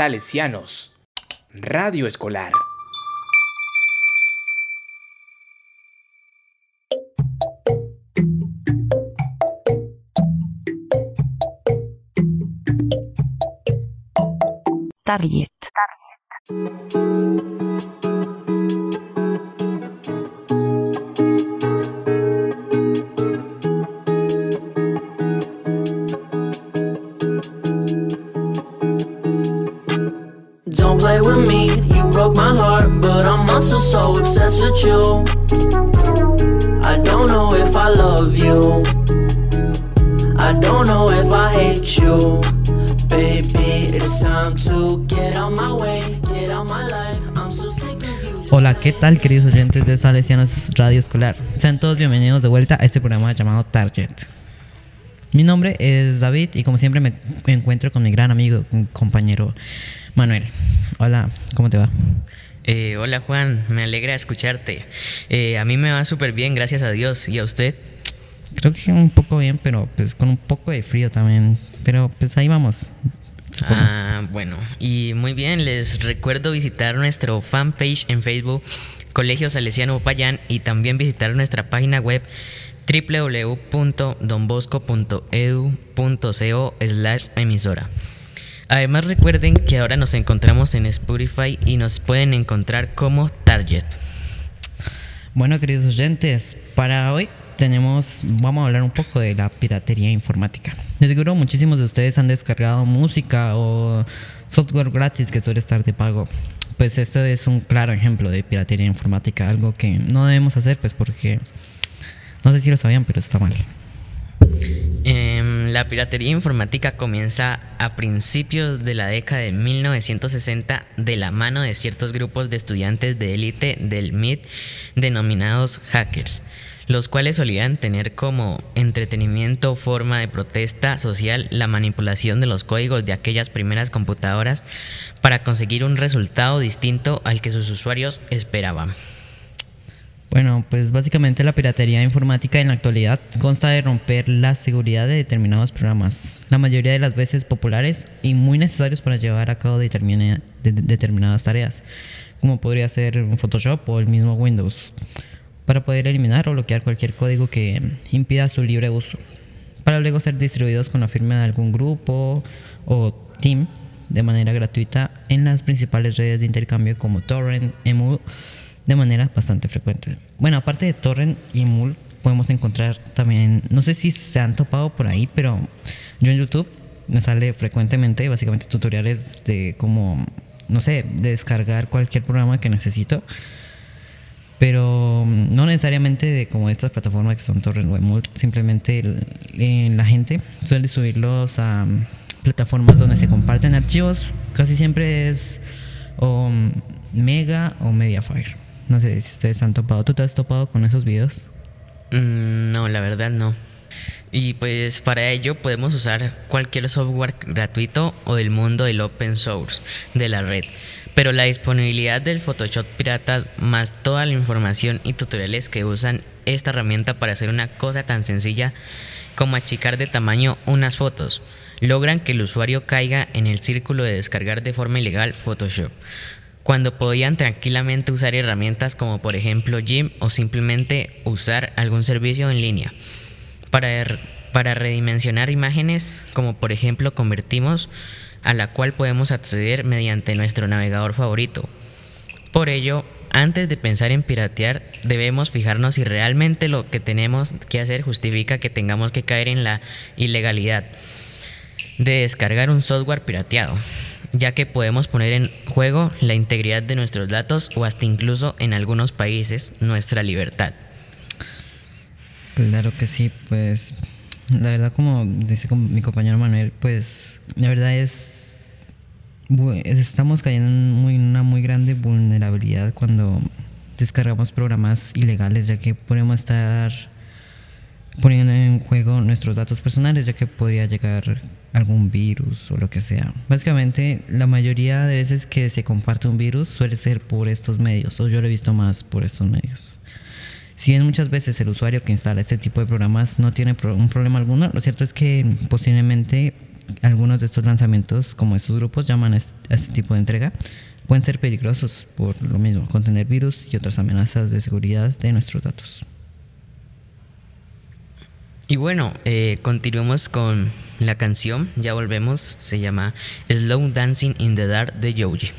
Salesianos. Radio Escolar. Target. Hola, ¿qué tal queridos oyentes de Salesianos Radio Escolar? Sean todos bienvenidos de vuelta a este programa llamado Target. Mi nombre es David y como siempre me encuentro con mi gran amigo, compañero Manuel. Hola, ¿cómo te va? Eh, hola Juan, me alegra escucharte. Eh, a mí me va súper bien, gracias a Dios. ¿Y a usted? Creo que un poco bien, pero pues con un poco de frío también. Pero pues ahí vamos. supongo. Ah, bueno. Y muy bien, les recuerdo visitar nuestro fanpage en Facebook, Colegio Salesiano Popayán, y también visitar nuestra página web www.donbosco.edu.co slash emisora. Además recuerden que ahora nos encontramos en Spotify y nos pueden encontrar como Target. Bueno, queridos oyentes, para hoy tenemos, vamos a hablar un poco de la piratería informática. De seguro muchísimos de ustedes han descargado música o software gratis que suele estar de pago. Pues esto es un claro ejemplo de piratería informática, algo que no debemos hacer, pues porque no sé si lo sabían, pero está mal. La piratería informática comienza a principios de la década de 1960 de la mano de ciertos grupos de estudiantes de élite del MIT denominados hackers, los cuales solían tener como entretenimiento forma de protesta social la manipulación de los códigos de aquellas primeras computadoras para conseguir un resultado distinto al que sus usuarios esperaban. Bueno, pues básicamente la piratería informática en la actualidad consta de romper la seguridad de determinados programas, la mayoría de las veces populares y muy necesarios para llevar a cabo determina- de- de- determinadas tareas, como podría ser Photoshop o el mismo Windows, para poder eliminar o bloquear cualquier código que impida su libre uso, para luego ser distribuidos con la firma de algún grupo o team de manera gratuita en las principales redes de intercambio como Torrent, Emul, de manera bastante frecuente. Bueno, aparte de Torrent y Emul, podemos encontrar también, no sé si se han topado por ahí, pero yo en YouTube me sale frecuentemente básicamente tutoriales de cómo, no sé, de descargar cualquier programa que necesito. Pero no necesariamente de como estas plataformas que son Torrent o Emul, simplemente la gente suele subirlos a plataformas donde se comparten archivos. Casi siempre es o Mega o Mediafire. No sé si ustedes han topado. ¿Tú te has topado con esos videos? Mm, no, la verdad no. Y pues para ello podemos usar cualquier software gratuito o del mundo del open source de la red. Pero la disponibilidad del Photoshop pirata más toda la información y tutoriales que usan esta herramienta para hacer una cosa tan sencilla como achicar de tamaño unas fotos, logran que el usuario caiga en el círculo de descargar de forma ilegal Photoshop cuando podían tranquilamente usar herramientas como por ejemplo Gym o simplemente usar algún servicio en línea. Para, er- para redimensionar imágenes como por ejemplo convertimos a la cual podemos acceder mediante nuestro navegador favorito. Por ello, antes de pensar en piratear, debemos fijarnos si realmente lo que tenemos que hacer justifica que tengamos que caer en la ilegalidad de descargar un software pirateado, ya que podemos poner en juego la integridad de nuestros datos o hasta incluso en algunos países nuestra libertad. Claro que sí, pues la verdad como dice mi compañero Manuel, pues la verdad es estamos cayendo en una muy grande vulnerabilidad cuando descargamos programas ilegales, ya que podemos estar poniendo en juego nuestros datos personales, ya que podría llegar algún virus o lo que sea. Básicamente, la mayoría de veces que se comparte un virus suele ser por estos medios, o yo lo he visto más por estos medios. Si bien muchas veces el usuario que instala este tipo de programas no tiene un problema alguno, lo cierto es que posiblemente algunos de estos lanzamientos, como estos grupos llaman a este tipo de entrega, pueden ser peligrosos por lo mismo, contener virus y otras amenazas de seguridad de nuestros datos. Y bueno, eh, continuamos con la canción, ya volvemos, se llama Slow Dancing in the Dark de Yoji.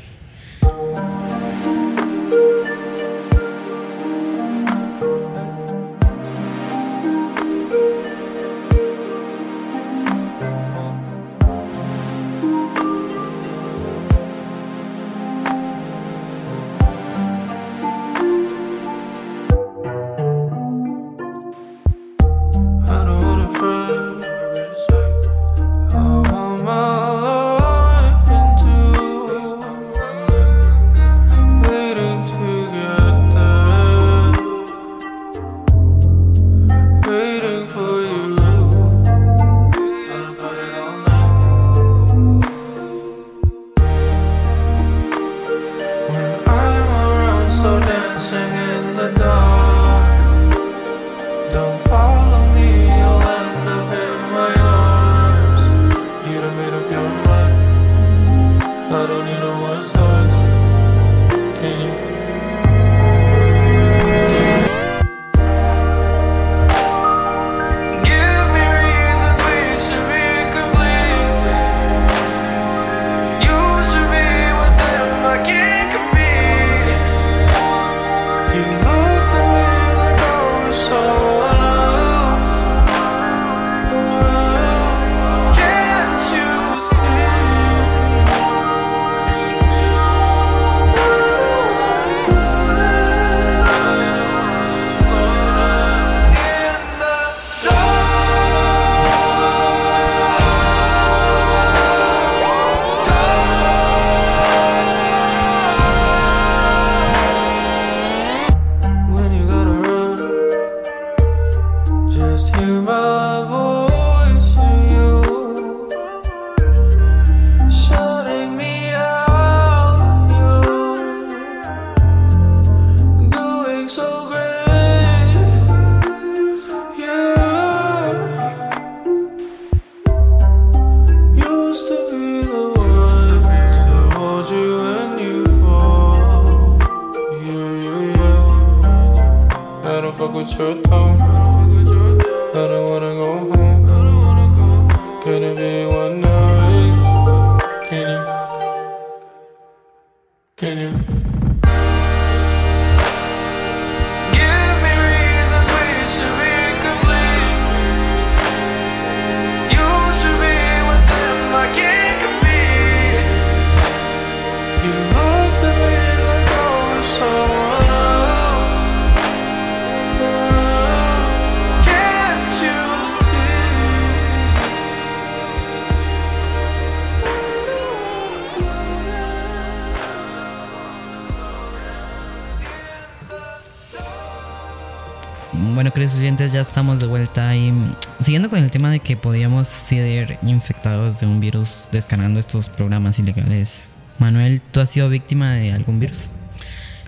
Que podíamos ser infectados de un virus descargando estos programas ilegales. Manuel, ¿tú has sido víctima de algún virus?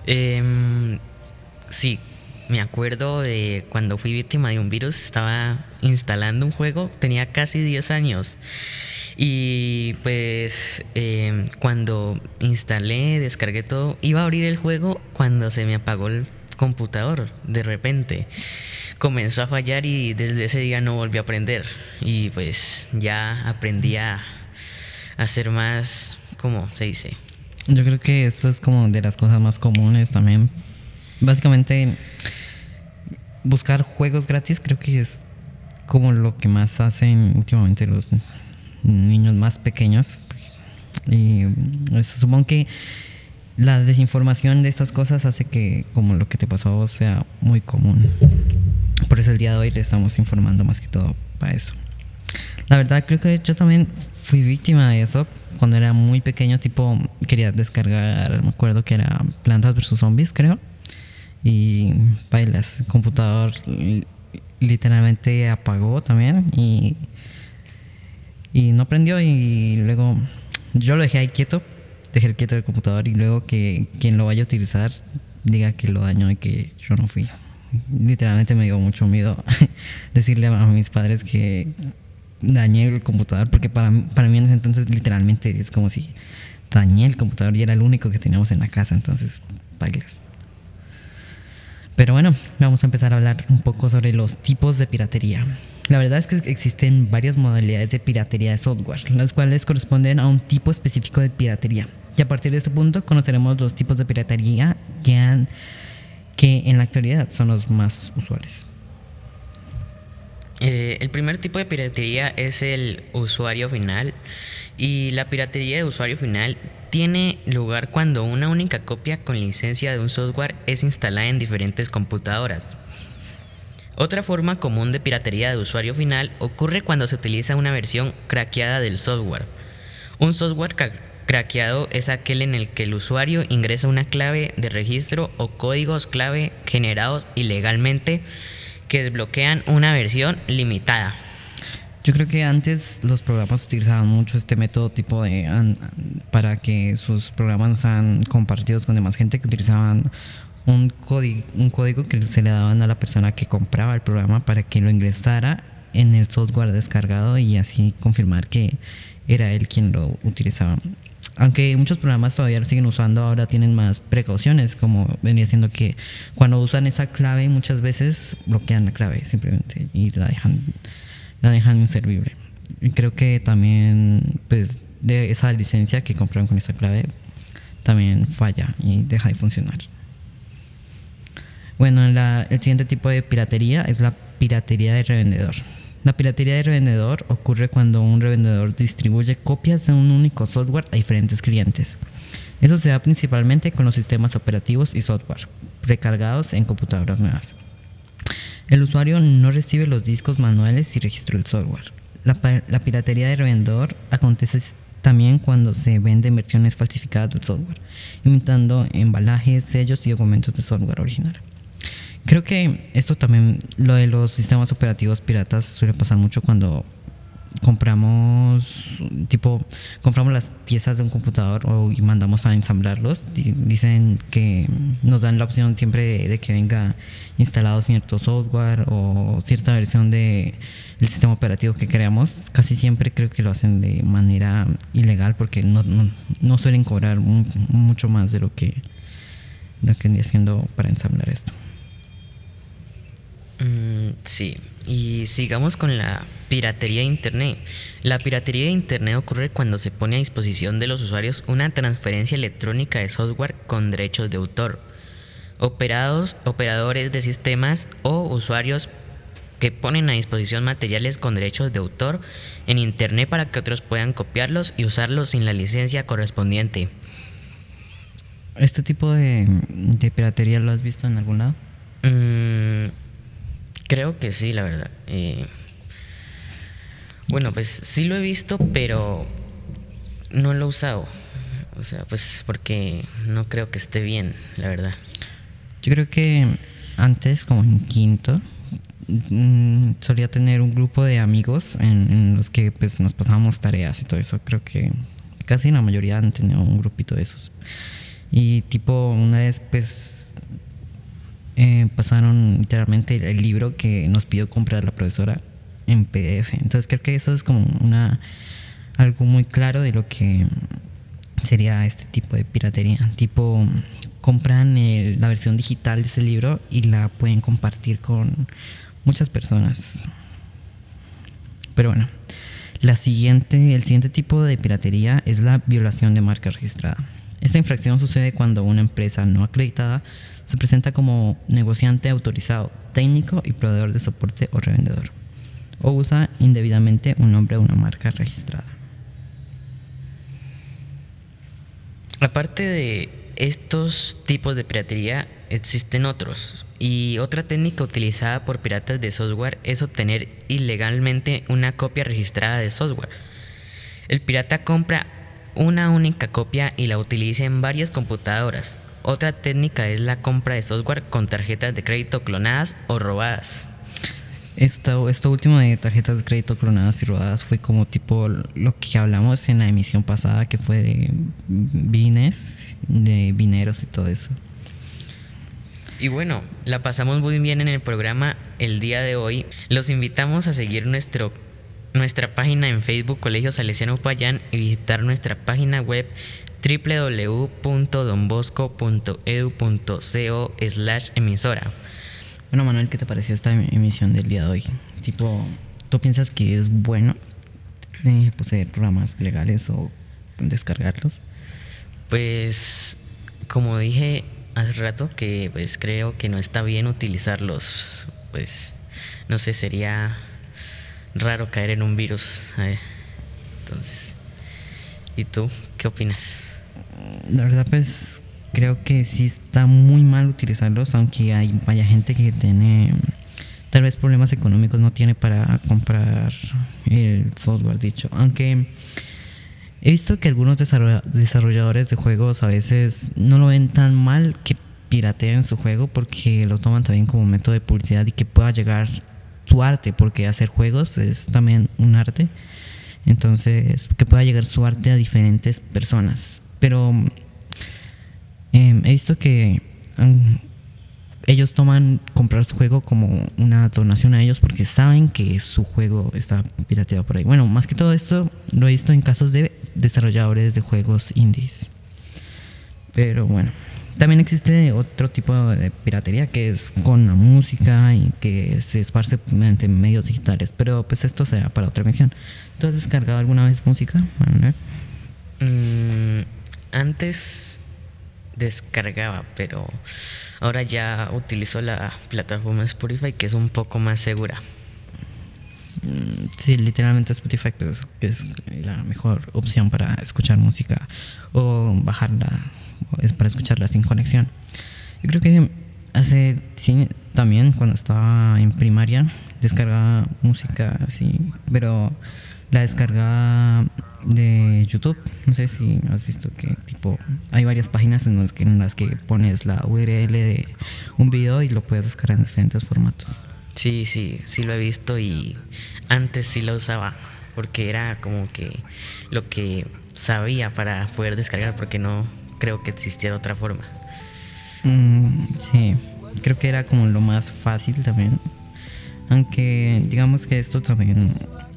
Em, sí, me acuerdo de cuando fui víctima de un virus, estaba instalando un juego, tenía casi 10 años. Y pues em, cuando instalé, descargué todo, iba a abrir el juego cuando se me apagó el computador de repente. Comenzó a fallar y desde ese día no volví a aprender. Y pues ya aprendí a hacer más, ¿cómo se dice? Yo creo que esto es como de las cosas más comunes también. Básicamente, buscar juegos gratis creo que es como lo que más hacen últimamente los niños más pequeños. Y eso, supongo que la desinformación de estas cosas hace que como lo que te pasó a vos sea muy común. Por eso el día de hoy le estamos informando más que todo para eso. La verdad creo que yo también fui víctima de eso cuando era muy pequeño, tipo quería descargar, me acuerdo que era Plantas vs Zombies, creo. Y bailas, el computador literalmente apagó también y y no prendió y luego yo lo dejé ahí quieto dejar quieto el computador y luego que quien lo vaya a utilizar diga que lo dañó y que yo no fui. Literalmente me dio mucho miedo decirle a mis padres que dañé el computador, porque para, para mí en ese entonces literalmente es como si dañé el computador y era el único que teníamos en la casa, entonces, bailes. Pero bueno, vamos a empezar a hablar un poco sobre los tipos de piratería. La verdad es que existen varias modalidades de piratería de software, las cuales corresponden a un tipo específico de piratería. Y a partir de este punto conoceremos los tipos de piratería que, han, que en la actualidad son los más usuales. Eh, el primer tipo de piratería es el usuario final y la piratería de usuario final tiene lugar cuando una única copia con licencia de un software es instalada en diferentes computadoras. Otra forma común de piratería de usuario final ocurre cuando se utiliza una versión craqueada del software. Un software craqueado es aquel en el que el usuario ingresa una clave de registro o códigos clave generados ilegalmente que desbloquean una versión limitada. Yo creo que antes los programas utilizaban mucho este método tipo de para que sus programas no sean compartidos con demás gente que utilizaban un un código que se le daban a la persona que compraba el programa para que lo ingresara en el software descargado y así confirmar que era él quien lo utilizaba. Aunque muchos programas todavía lo siguen usando, ahora tienen más precauciones, como venía siendo que cuando usan esa clave muchas veces bloquean la clave simplemente y la dejan la dejan inservible. Y creo que también, pues, de esa licencia que compraron con esa clave también falla y deja de funcionar. Bueno, la, el siguiente tipo de piratería es la piratería de revendedor. La piratería de revendedor ocurre cuando un revendedor distribuye copias de un único software a diferentes clientes. Eso se da principalmente con los sistemas operativos y software precargados en computadoras nuevas. El usuario no recibe los discos manuales y registra el software. La, piratería de revendedor acontece también cuando se venden versiones falsificadas del software, imitando embalajes, sellos y documentos de software original. Creo que esto también, lo de los sistemas operativos piratas suele pasar mucho cuando compramos tipo compramos las piezas de un computador o, y mandamos a ensamblarlos. Dicen que nos dan la opción siempre de, que venga instalado cierto software o cierta versión de el sistema operativo que creamos. Casi siempre creo que lo hacen de manera ilegal porque no, no, suelen cobrar mucho más de lo que lo que haciendo para ensamblar esto mm, sí y sigamos con la piratería de Internet. La piratería de Internet ocurre cuando se pone a disposición de los usuarios una transferencia electrónica de software con derechos de autor. Operados, operadores de sistemas o usuarios que ponen a disposición materiales con derechos de autor en Internet para que otros puedan copiarlos y usarlos sin la licencia correspondiente. ¿Este tipo de, piratería lo has visto en algún lado? Mm, Creo que sí, la verdad. Bueno, pues sí lo he visto, pero no lo he usado. O sea, pues porque no creo que esté bien, la verdad. Yo creo que antes, como en quinto, mm, solía tener un grupo de amigos en, los que pues nos pasábamos tareas y todo eso. Creo que casi la mayoría han tenido un grupito de esos. Y tipo, una vez pues eh, pasaron literalmente el, libro que nos pidió comprar la profesora en PDF. Entonces creo que eso es como una algo muy claro de lo que sería este tipo de piratería. Tipo, compran la versión digital de ese libro y la pueden compartir con muchas personas. Pero bueno, la siguiente, el siguiente tipo de piratería es la violación de marca registrada. Esta infracción sucede cuando una empresa no acreditada se presenta como negociante autorizado, técnico y proveedor de soporte o revendedor, o usa indebidamente un nombre o una marca registrada. Aparte de estos tipos de piratería, existen otros. Y otra técnica utilizada por piratas de software es obtener ilegalmente una copia registrada de software. El pirata compra una única copia y la utiliza en varias computadoras, otra técnica es la compra de software con tarjetas de crédito clonadas o robadas. Esto, esto último de tarjetas de crédito clonadas y robadas fue como tipo lo que hablamos en la emisión pasada, que fue de bines, de vineros y todo eso. Y bueno, la pasamos muy bien en el programa el día de hoy. Los invitamos a seguir nuestro nuestra página en Facebook Colegio Salesiano Payán y visitar nuestra página web www.donbosco.edu.co slash emisora. Bueno, Manuel, ¿qué te pareció esta em- emisión del día de hoy? Tipo, ¿tú piensas que es bueno eh, poseer programas legales o descargarlos? Pues como dije hace rato que pues creo que no está bien utilizarlos, pues no sé, sería raro caer en un virus. eh. Entonces, ¿y tú qué opinas? La verdad, pues creo que sí está muy mal utilizarlos, aunque hay vaya gente que tiene tal vez problemas económicos, no tiene para comprar el software dicho. Aunque he visto que algunos desarrolla- desarrolladores de juegos a veces no lo ven tan mal que pirateen su juego porque lo toman también como método de publicidad y que pueda llegar su arte, porque hacer juegos es también un arte. Entonces, que pueda llegar su arte a diferentes personas. Pero eh, he visto que mm, ellos toman comprar su juego como una donación a ellos porque saben que su juego está pirateado por ahí. Bueno, más que todo esto lo he visto en casos de desarrolladores de juegos indies. Pero bueno, también existe otro tipo de piratería que es con la música y que se esparce mediante medios digitales. Pero pues esto será para otra mención. ¿Tú has descargado alguna vez música, antes descargaba, pero ahora ya utilizo la plataforma Spotify que es un poco más segura. Sí, literalmente Spotify pues, es la mejor opción para escuchar música o bajarla es para escucharla sin conexión. Yo creo que hace sí, también cuando estaba en primaria descargaba música así, pero la descargaba de YouTube. No sé si has visto que tipo hay varias páginas en las que, en las que pones la URL de un video y lo puedes descargar en diferentes formatos. Sí, sí, sí lo he visto y antes sí lo usaba porque era como que lo que sabía para poder descargar porque no creo que existiera otra forma. Mm, sí, creo que era como lo más fácil también. Aunque digamos que esto también,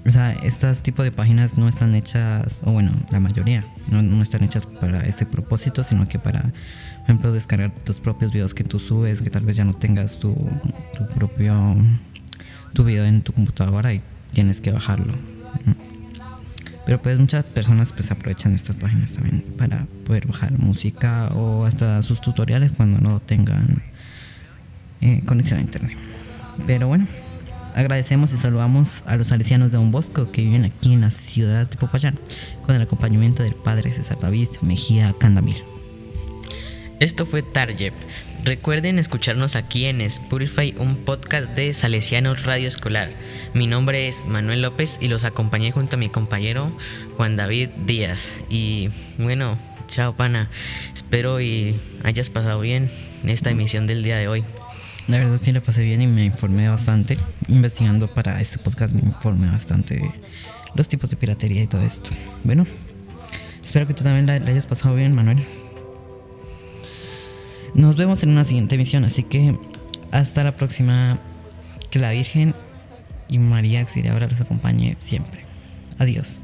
o sea, estas tipo de páginas no están hechas, o bueno, la mayoría, no, están hechas para este propósito, sino que para, por ejemplo, descargar tus propios videos que tú subes, que tal vez ya no tengas tu, tu propio, tu video en tu computadora y tienes que bajarlo. Pero pues muchas personas pues aprovechan estas páginas también para poder bajar música o hasta sus tutoriales cuando no tengan eh, conexión a internet. Pero bueno, agradecemos y saludamos a los salesianos de Don Bosco que viven aquí en la ciudad de Popayán con el acompañamiento del padre César David Mejía Candamil. Esto fue Tarjep. Recuerden escucharnos aquí en Spotify, un podcast de Salesianos Radio Escolar. Mi nombre es Manuel López y los acompañé junto a mi compañero Juan David Díaz. Y bueno, chao pana. Espero y hayas pasado bien en esta emisión del día de hoy. La verdad sí la pasé bien y me informé bastante. Investigando para este podcast me informé bastante de los tipos de piratería y todo esto. Bueno, espero que tú también la, hayas pasado bien, Manuel. Nos vemos en una siguiente emisión, así que hasta la próxima. Que la Virgen y María Auxiliadora los acompañe siempre. Adiós.